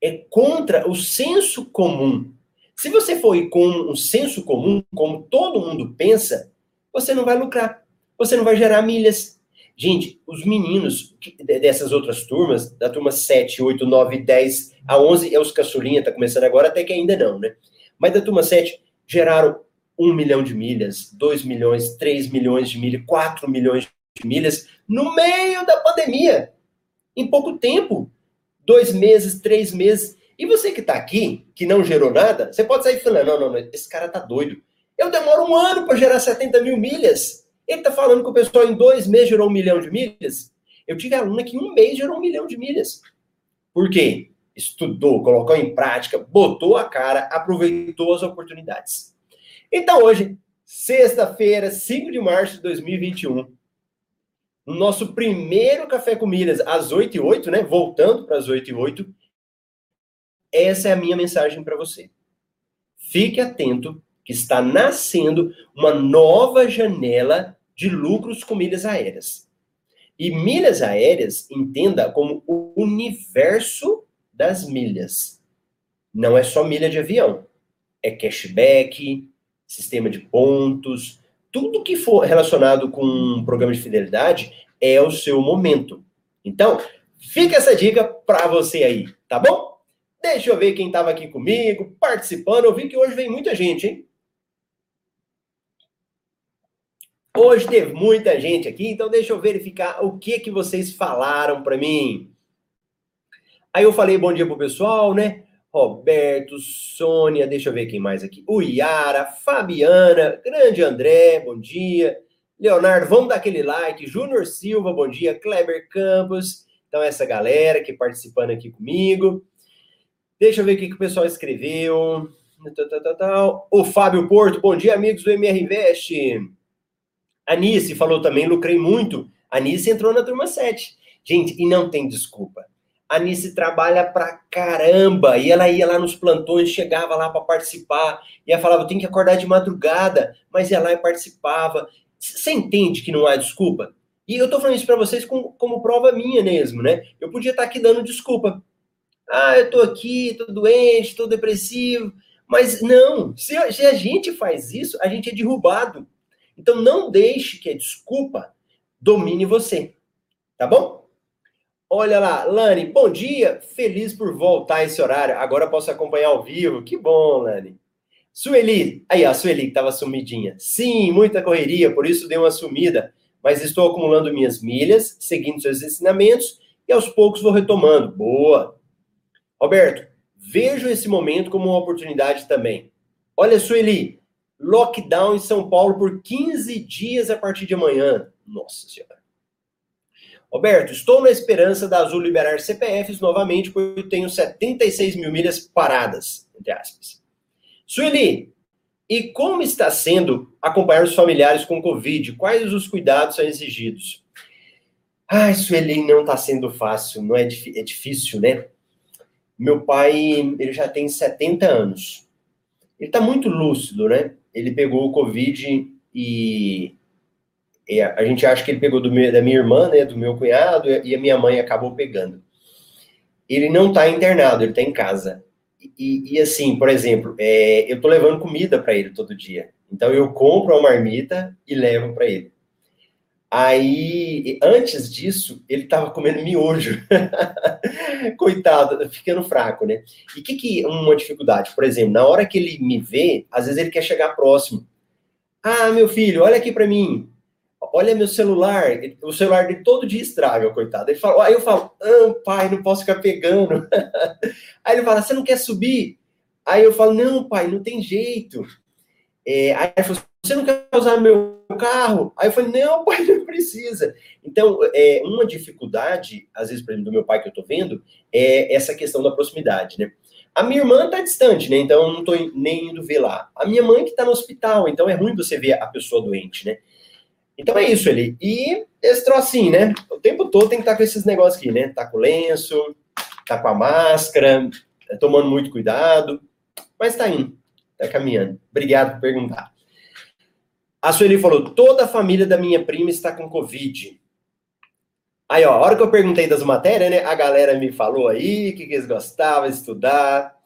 É contra o senso comum. Se você for com um senso comum, como todo mundo pensa, você não vai lucrar. Você não vai gerar milhas. Gente, os meninos dessas outras turmas, da turma 7, 8, 9, 10, a 11 é os caçulinha, tá começando agora, até que ainda não, né? Mas da turma 7, geraram 1 milhão de milhas, 2 milhões, 3 milhões de milhas, 4 milhões de milhas no meio da pandemia. Em pouco tempo. Dois meses, três meses. E você que está aqui, que não gerou nada, você pode sair falando, não, não, não, esse cara tá doido. Eu demoro um ano para gerar 70 mil milhas. Ele está falando que o pessoal em dois meses gerou um milhão de milhas. Eu tive aluna que em um mês gerou um milhão de milhas. Por quê? Estudou, colocou em prática, botou a cara, aproveitou as oportunidades. Então hoje, sexta-feira, 5 de março de 2021, no nosso primeiro Café com Milhas, às 8 e 8, né? Voltando para as 8 e 8, essa é a minha mensagem para você. Fique atento que está nascendo uma nova janela de lucros com milhas aéreas. E milhas aéreas, entenda como o universo das milhas. Não é só milha de avião. É cashback, sistema de pontos, tudo que for relacionado com um programa de fidelidade é o seu momento. Então, fica essa dica para você aí, tá bom? Deixa eu ver quem estava aqui comigo, participando. Eu vi que hoje vem muita gente, hein? Hoje teve muita gente aqui, então deixa eu verificar o que que vocês falaram para mim. Aí eu falei bom dia pro pessoal, né? Roberto, Sônia, deixa eu ver quem mais aqui. O Yara, Fabiana, grande André, bom dia. Leonardo, vamos dar aquele like. Júnior Silva, bom dia. Kleber Campos. Então, essa galera que participando aqui comigo. Deixa eu ver o que o pessoal escreveu. O Fábio Porto, bom dia, amigos do MR Invest. Anice falou também, lucrei muito. Anice entrou na turma 7. Gente, e não tem desculpa. A Anice trabalha pra caramba. E ela ia lá nos plantões, chegava lá para participar. E ela falava, tem que acordar de madrugada. Mas ia lá e participava. Você entende que não há desculpa? E eu tô falando isso para vocês como, como prova minha mesmo, né? Eu podia estar tá aqui dando desculpa. Ah, eu tô aqui, tô doente, tô depressivo. Mas não, se a, se a gente faz isso, a gente é derrubado. Então não deixe que a desculpa domine você. Tá bom? Olha lá, Lani, bom dia. Feliz por voltar esse horário. Agora posso acompanhar ao vivo. Que bom, Lani. Sueli, aí a Sueli que estava sumidinha. Sim, muita correria, por isso dei uma sumida. Mas estou acumulando minhas milhas, seguindo seus ensinamentos e aos poucos vou retomando. Boa. Roberto, vejo esse momento como uma oportunidade também. Olha, Sueli, lockdown em São Paulo por 15 dias a partir de amanhã. Nossa Senhora. Roberto, estou na esperança da Azul liberar CPFs novamente, porque eu tenho 76 mil milhas paradas, entre aspas. Sueli, e como está sendo acompanhar os familiares com Covid? Quais os cuidados são exigidos? Ai, Sueli, não está sendo fácil, não é, é difícil, né? Meu pai, ele já tem 70 anos. Ele está muito lúcido, né? Ele pegou o Covid e é, a gente acha que ele pegou meu, da minha irmã, né, do meu cunhado, e a minha mãe acabou pegando. Ele não está internado, ele está em casa. E, e, assim, por exemplo, é, eu estou levando comida para ele todo dia. Então eu compro uma marmita e levo para ele. Aí, antes disso, ele estava comendo miojo. Coitado, ficando fraco, né? E o que, que uma dificuldade? Por exemplo, na hora que ele me vê, às vezes ele quer chegar próximo. Ah, meu filho, olha aqui para mim olha meu celular, o celular de todo dia estraga, coitado. Ele fala, aí eu falo, ah, pai, não posso ficar pegando. aí ele fala, você não quer subir? Aí eu falo, não, pai, não tem jeito. É, aí ele falou, você não quer usar meu carro? Aí eu falei, não, pai, não precisa. Então, é, uma dificuldade, às vezes, por exemplo, do meu pai que eu tô vendo, é essa questão da proximidade, né? A minha irmã tá distante, né? Então eu não tô nem indo ver lá. A minha mãe que tá no hospital, então é ruim você ver a pessoa doente, né? Então é isso ali. E esse trocinho, né? O tempo todo tem que estar com esses negócios aqui, né? Tá com lenço, tá com a máscara, tá tomando muito cuidado, mas tá indo, tá caminhando. Obrigado por perguntar. A Sueli falou: toda a família da minha prima está com Covid. Aí, ó, a hora que eu perguntei das matérias, né? A galera me falou aí que, que eles gostavam de estudar.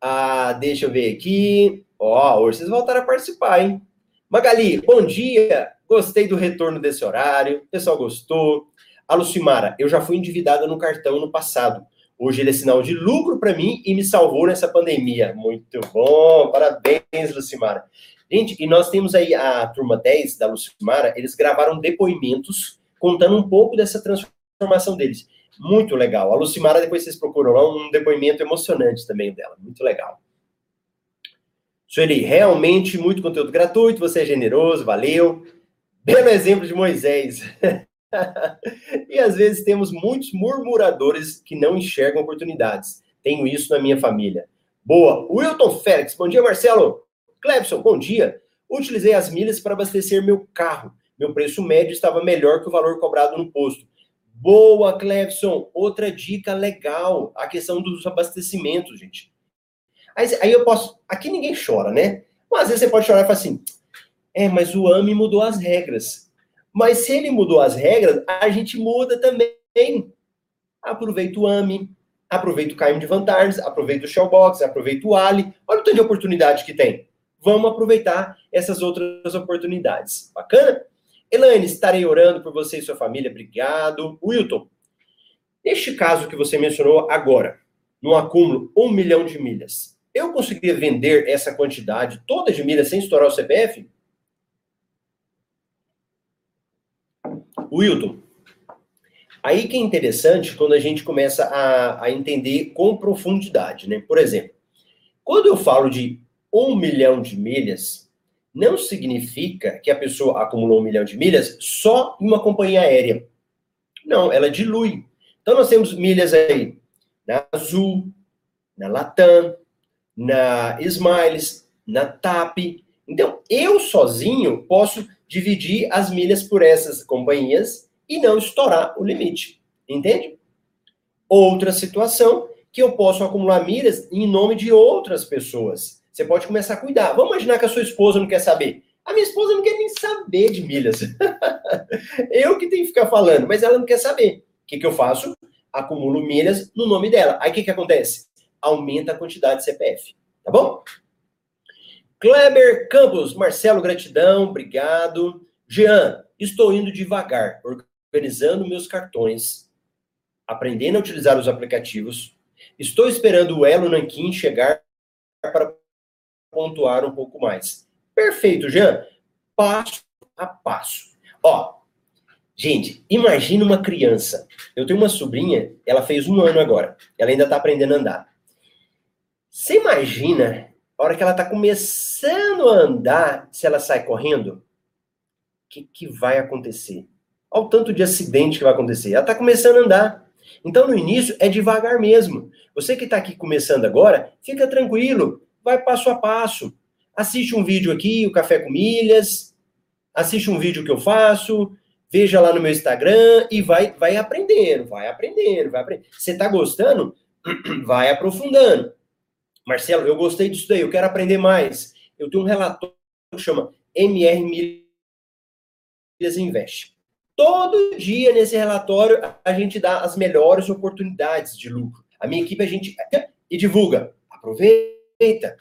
Ah, deixa eu ver aqui. Ó, hoje vocês voltaram a participar, hein? Magali, bom dia. Gostei do retorno desse horário. O pessoal gostou. A Lucimara, eu já fui endividada no cartão no passado. Hoje ele é sinal de lucro para mim e me salvou nessa pandemia. Muito bom. Parabéns, Lucimara. Gente, e nós temos aí a turma 10 da Lucimara, eles gravaram depoimentos contando um pouco dessa transformação deles. Muito legal. A Lucimara, depois vocês procuram lá, um depoimento emocionante também dela. Muito legal. Sueli, realmente muito conteúdo gratuito, você é generoso, valeu. Belo exemplo de Moisés. e às vezes temos muitos murmuradores que não enxergam oportunidades. Tenho isso na minha família. Boa. Wilton Félix, bom dia, Marcelo. Clebson, bom dia. Utilizei as milhas para abastecer meu carro. Meu preço médio estava melhor que o valor cobrado no posto. Boa, Clebson. Outra dica legal, a questão dos abastecimentos, gente. Aí, aí eu posso. Aqui ninguém chora, né? Mas às vezes você pode chorar e falar assim: é, mas o AMI mudou as regras. Mas se ele mudou as regras, a gente muda também. Aproveita o AMI, aproveita o caim de vantagens, aproveita o Shellbox, aproveita o Ali. Olha o tanto de oportunidade que tem. Vamos aproveitar essas outras oportunidades. Bacana? Elaine, estarei orando por você e sua família. Obrigado. Wilton, neste caso que você mencionou agora, no acúmulo, um milhão de milhas, eu conseguiria vender essa quantidade toda de milhas sem estourar o CPF? Wilton, aí que é interessante quando a gente começa a, a entender com profundidade, né? Por exemplo, quando eu falo de um milhão de milhas, não significa que a pessoa acumulou um milhão de milhas só em uma companhia aérea. Não, ela dilui. Então nós temos milhas aí na Azul, na Latam, na Smiles, na TAP. Então, eu sozinho posso dividir as milhas por essas companhias e não estourar o limite. Entende? Outra situação que eu posso acumular milhas em nome de outras pessoas. Você pode começar a cuidar. Vamos imaginar que a sua esposa não quer saber. A minha esposa não quer nem saber de milhas. eu que tenho que ficar falando, mas ela não quer saber. O que, que eu faço? Acumulo milhas no nome dela. Aí o que, que acontece? Aumenta a quantidade de CPF. Tá bom? Kleber Campos, Marcelo, gratidão, obrigado. Jean, estou indo devagar, organizando meus cartões, aprendendo a utilizar os aplicativos. Estou esperando o Elo Nanquim chegar para pontuar um pouco mais. Perfeito, Jean. Passo a passo. Ó, gente, imagina uma criança. Eu tenho uma sobrinha, ela fez um ano agora. Ela ainda está aprendendo a andar. Você imagina a hora que ela está começando a andar, se ela sai correndo, o que, que vai acontecer? Olha o tanto de acidente que vai acontecer. Ela está começando a andar. Então, no início, é devagar mesmo. Você que está aqui começando agora, fica tranquilo, vai passo a passo. Assiste um vídeo aqui, o Café com Milhas, assiste um vídeo que eu faço, veja lá no meu Instagram e vai, vai aprendendo, vai aprendendo, vai aprendendo. Você está gostando? Vai aprofundando. Marcelo, eu gostei disso daí, eu quero aprender mais. Eu tenho um relatório que chama MR Milhas Invest. Todo dia nesse relatório a gente dá as melhores oportunidades de lucro. A minha equipe a gente e divulga. Aproveita.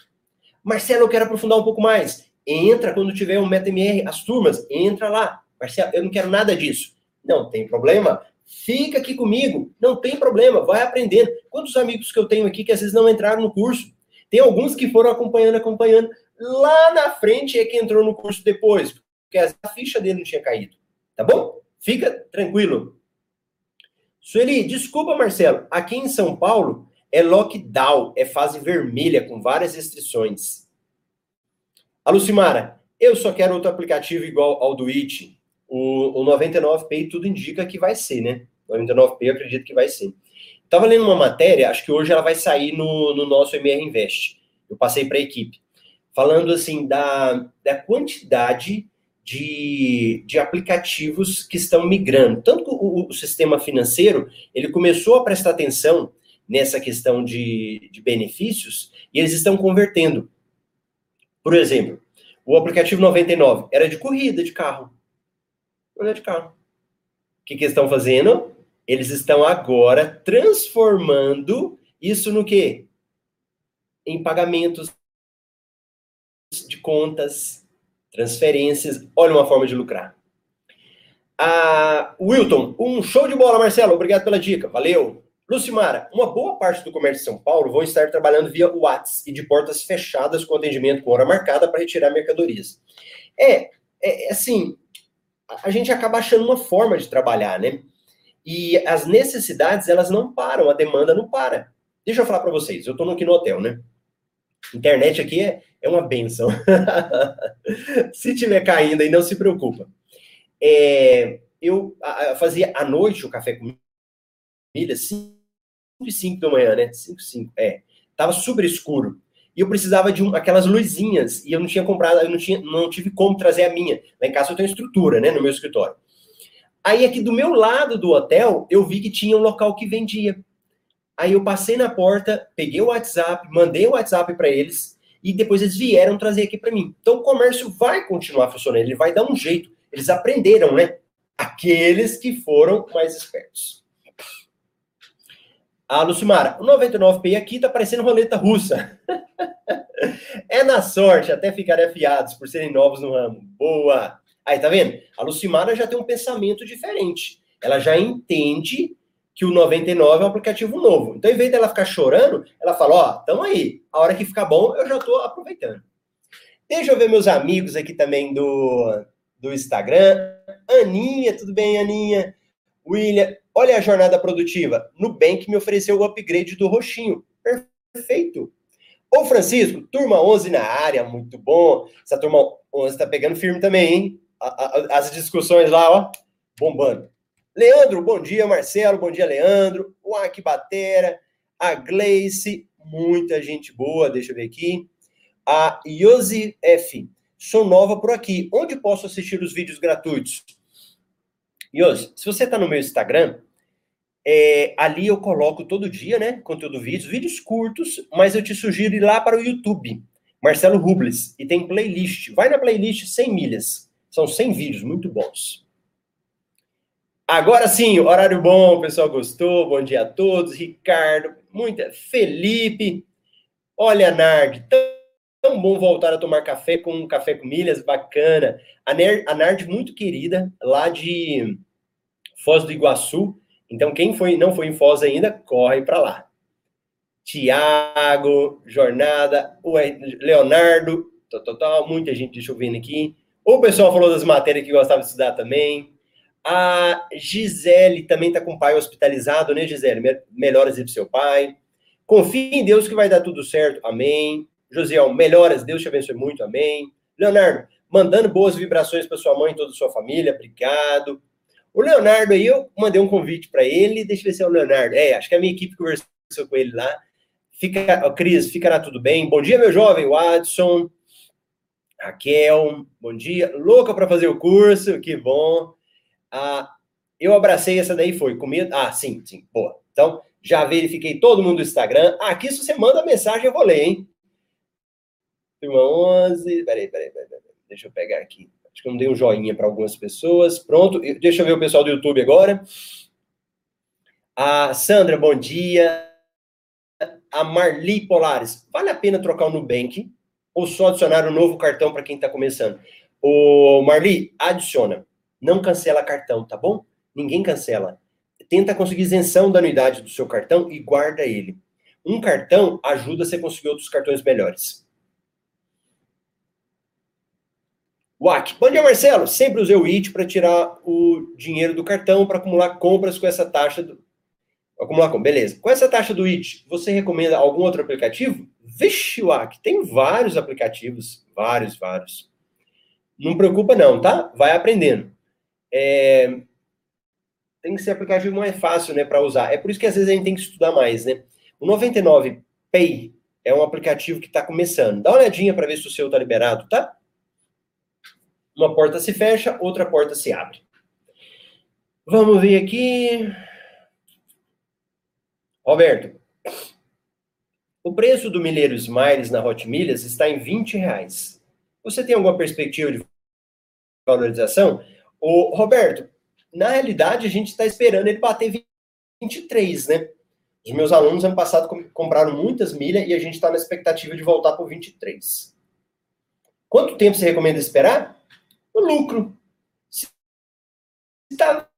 Marcelo, eu quero aprofundar um pouco mais. Entra quando tiver um MetaMR, as turmas, entra lá. Marcelo, eu não quero nada disso. Não tem problema. Fica aqui comigo, não tem problema, vai aprendendo. Quantos amigos que eu tenho aqui que às vezes não entraram no curso? Tem alguns que foram acompanhando, acompanhando. Lá na frente é que entrou no curso depois, porque a ficha dele não tinha caído. Tá bom? Fica tranquilo. Sueli, desculpa, Marcelo. Aqui em São Paulo é lockdown, é fase vermelha com várias restrições. A Lucimara, eu só quero outro aplicativo igual ao do It o, o 99Pay tudo indica que vai ser, né? 99Pay eu acredito que vai ser. Estava lendo uma matéria, acho que hoje ela vai sair no, no nosso MR Invest. Eu passei para a equipe. Falando assim da, da quantidade de, de aplicativos que estão migrando. Tanto que o, o sistema financeiro ele começou a prestar atenção nessa questão de, de benefícios e eles estão convertendo. Por exemplo, o aplicativo 99 era de corrida de carro andar de carro. O que, que eles estão fazendo? Eles estão agora transformando isso no quê? Em pagamentos de contas, transferências. Olha uma forma de lucrar. Ah, Wilton, um show de bola, Marcelo. Obrigado pela dica. Valeu. Lucimara, uma boa parte do comércio de São Paulo vão estar trabalhando via WhatsApp e de portas fechadas com atendimento com hora marcada para retirar mercadorias. É, é assim, a gente acaba achando uma forma de trabalhar, né? E as necessidades, elas não param, a demanda não para. Deixa eu falar para vocês, eu estou aqui no hotel, né? Internet aqui é, é uma benção. Se tiver caindo aí, não se preocupa. É, eu fazia à noite o café com milha, 5 e 5 da manhã, né? 5 e 5, é. Tava super escuro e eu precisava de um, aquelas luzinhas, e eu não tinha comprado, eu não, tinha, não tive como trazer a minha. Lá em casa eu tenho estrutura, né, no meu escritório. Aí aqui do meu lado do hotel, eu vi que tinha um local que vendia. Aí eu passei na porta, peguei o WhatsApp, mandei o WhatsApp para eles, e depois eles vieram trazer aqui para mim. Então o comércio vai continuar funcionando, ele vai dar um jeito. Eles aprenderam, né? Aqueles que foram mais espertos. A Lucimara, o 99P aqui tá parecendo roleta russa. é na sorte, até ficarem afiados por serem novos no ramo. Boa! Aí, tá vendo? A Lucimara já tem um pensamento diferente. Ela já entende que o 99 é um aplicativo novo. Então, em vez dela ficar chorando, ela fala: Ó, oh, tamo aí. A hora que ficar bom, eu já tô aproveitando. Deixa eu ver meus amigos aqui também do, do Instagram. Aninha, tudo bem, Aninha? William, olha a jornada produtiva. Nubank me ofereceu o upgrade do roxinho. Perfeito. Ô, Francisco, turma 11 na área, muito bom. Essa turma 11 tá pegando firme também, hein? As discussões lá, ó, bombando. Leandro, bom dia, Marcelo, bom dia, Leandro. O Batera, a Gleice, muita gente boa, deixa eu ver aqui. A Yosi F, sou nova por aqui. Onde posso assistir os vídeos gratuitos? Yosi, se você tá no meu Instagram, é, ali eu coloco todo dia, né? Conteúdo vídeos, vídeos curtos, mas eu te sugiro ir lá para o YouTube. Marcelo Rubles. E tem playlist. Vai na playlist 100 milhas. São 100 vídeos muito bons. Agora sim, horário bom, o pessoal gostou. Bom dia a todos. Ricardo, muita. Felipe. Olha, Nard, tão, tão bom voltar a tomar café com um café com milhas, bacana. A, Ner, a Nard, muito querida, lá de Foz do Iguaçu. Então, quem foi, não foi em Foz ainda, corre para lá. Tiago, Jornada, o Leonardo, total, muita gente, ver aqui. O pessoal falou das matérias que gostava de estudar também. A Gisele também está com o pai hospitalizado, né, Gisele? Melhoras aí seu pai. Confie em Deus que vai dar tudo certo, amém. Josiel, melhoras, Deus te abençoe muito, amém. Leonardo, mandando boas vibrações para sua mãe e toda a sua família, obrigado. O Leonardo aí, eu mandei um convite para ele, deixa eu ver se é o Leonardo. É, acho que a minha equipe conversou com ele lá. Fica, Cris, ficará tudo bem. Bom dia, meu jovem, Watson. Raquel, bom dia. Louca para fazer o curso, que bom. Ah, eu abracei essa daí, foi comida. Ah, sim, sim, boa. Então, já verifiquei todo mundo do Instagram. Ah, aqui, se você manda mensagem, eu vou ler, hein? Turma 11. Peraí, peraí, peraí, peraí. Deixa eu pegar aqui. Acho que eu não dei um joinha para algumas pessoas. Pronto, deixa eu ver o pessoal do YouTube agora. A Sandra, bom dia a Marli Polares, vale a pena trocar o Nubank ou só adicionar um novo cartão para quem está começando? O Marli, adiciona. Não cancela cartão, tá bom? Ninguém cancela. Tenta conseguir isenção da anuidade do seu cartão e guarda ele. Um cartão ajuda você a conseguir outros cartões melhores. WAC. Bom dia, Marcelo. Sempre usei o IT para tirar o dinheiro do cartão para acumular compras com essa taxa do, Acumular com, beleza. Com essa taxa do IT, você recomenda algum outro aplicativo? Vixe, Wack, tem vários aplicativos, vários, vários. Não preocupa não, tá? Vai aprendendo. É... Tem que ser aplicativo mais fácil, né, para usar. É por isso que às vezes a gente tem que estudar mais, né? O 99 Pay é um aplicativo que está começando. Dá uma olhadinha para ver se o seu está liberado, tá? Uma porta se fecha, outra porta se abre. Vamos ver aqui. Roberto, o preço do milheiro Smiles na Hot Milhas está em 20 reais. Você tem alguma perspectiva de valorização? O Roberto, na realidade, a gente está esperando ele bater 23, né? Os meus alunos ano passado compraram muitas milhas e a gente está na expectativa de voltar para o 23. Quanto tempo você recomenda esperar? O lucro. Se está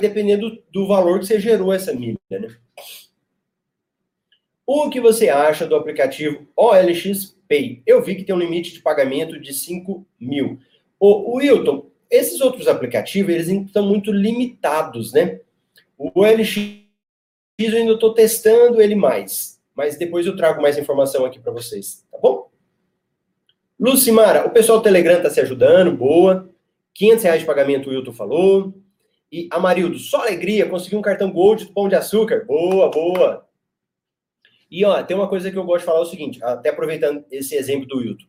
dependendo do valor que você gerou essa milha, né? O que você acha do aplicativo OLX Pay? Eu vi que tem um limite de pagamento de 5 mil. O, Wilton, esses outros aplicativos, eles estão muito limitados, né? O OLX, eu ainda estou testando ele mais, mas depois eu trago mais informação aqui para vocês, tá? Lucimara, o pessoal do Telegram está se ajudando, boa. 500 reais de pagamento, o Wilton falou. E Amarildo, só alegria, consegui um cartão Gold do Pão de Açúcar. Boa, boa. E ó, tem uma coisa que eu gosto de falar é o seguinte, até aproveitando esse exemplo do Wilton.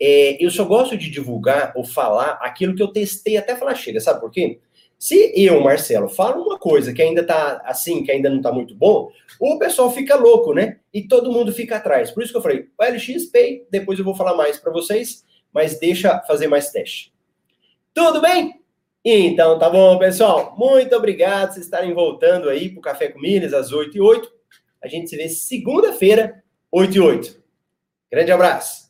É, eu só gosto de divulgar ou falar aquilo que eu testei até falar chega, sabe por quê? Se eu, Marcelo, falo uma coisa que ainda tá assim, que ainda não tá muito bom, o pessoal fica louco, né? E todo mundo fica atrás. Por isso que eu falei, o LX Pay, depois eu vou falar mais para vocês, mas deixa fazer mais teste. Tudo bem? Então, tá bom, pessoal. Muito obrigado por vocês estarem voltando aí para o Café com Milhas, às 8 e 8. A gente se vê segunda-feira, 8 e 8. Grande abraço.